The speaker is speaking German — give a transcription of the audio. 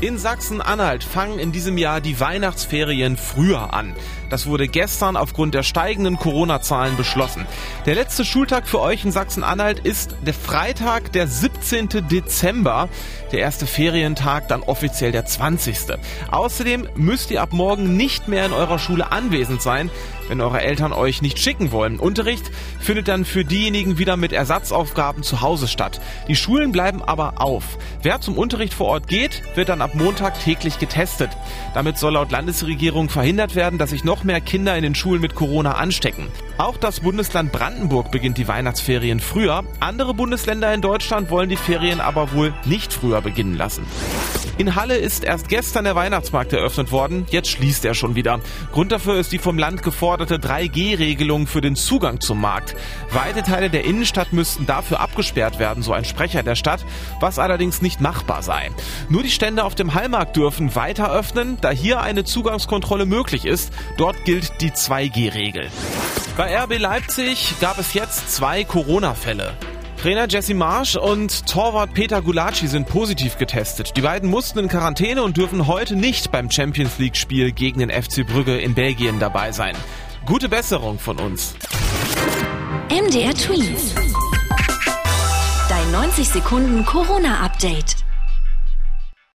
In Sachsen-Anhalt fangen in diesem Jahr die Weihnachtsferien früher an. Das wurde gestern aufgrund der steigenden Corona-Zahlen beschlossen. Der letzte Schultag für euch in Sachsen-Anhalt ist der Freitag, der 17. Dezember. Der erste Ferientag dann offiziell der 20. Außerdem müsst ihr ab morgen nicht mehr in eurer Schule anwesend sein, wenn eure Eltern euch nicht schicken wollen. Unterricht findet dann für diejenigen wieder mit Ersatzaufgaben zu Hause statt. Die Schulen bleiben aber auf. Wer zum Unterricht vor Ort geht, wird dann ab Montag täglich getestet. Damit soll laut Landesregierung verhindert werden, dass sich noch mehr Kinder in den Schulen mit Corona anstecken. Auch das Bundesland Brandenburg beginnt die Weihnachtsferien früher. Andere Bundesländer in Deutschland wollen die Ferien aber wohl nicht früher beginnen lassen. In Halle ist erst gestern der Weihnachtsmarkt eröffnet worden, jetzt schließt er schon wieder. Grund dafür ist die vom Land geforderte 3G-Regelung für den Zugang zum Markt. Weite Teile der Innenstadt müssten dafür abgesperrt werden, so ein Sprecher der Stadt, was allerdings nicht machbar sei. Nur die Stände auf dem Hallmarkt dürfen weiter öffnen, da hier eine Zugangskontrolle möglich ist. Dort gilt die 2G-Regel. Bei RB Leipzig gab es jetzt zwei Corona-Fälle. Trainer Jesse Marsch und Torwart Peter Gulacsi sind positiv getestet. Die beiden mussten in Quarantäne und dürfen heute nicht beim Champions League Spiel gegen den FC Brügge in Belgien dabei sein. Gute Besserung von uns. MDR Twins. Dein 90 Sekunden Corona-Update.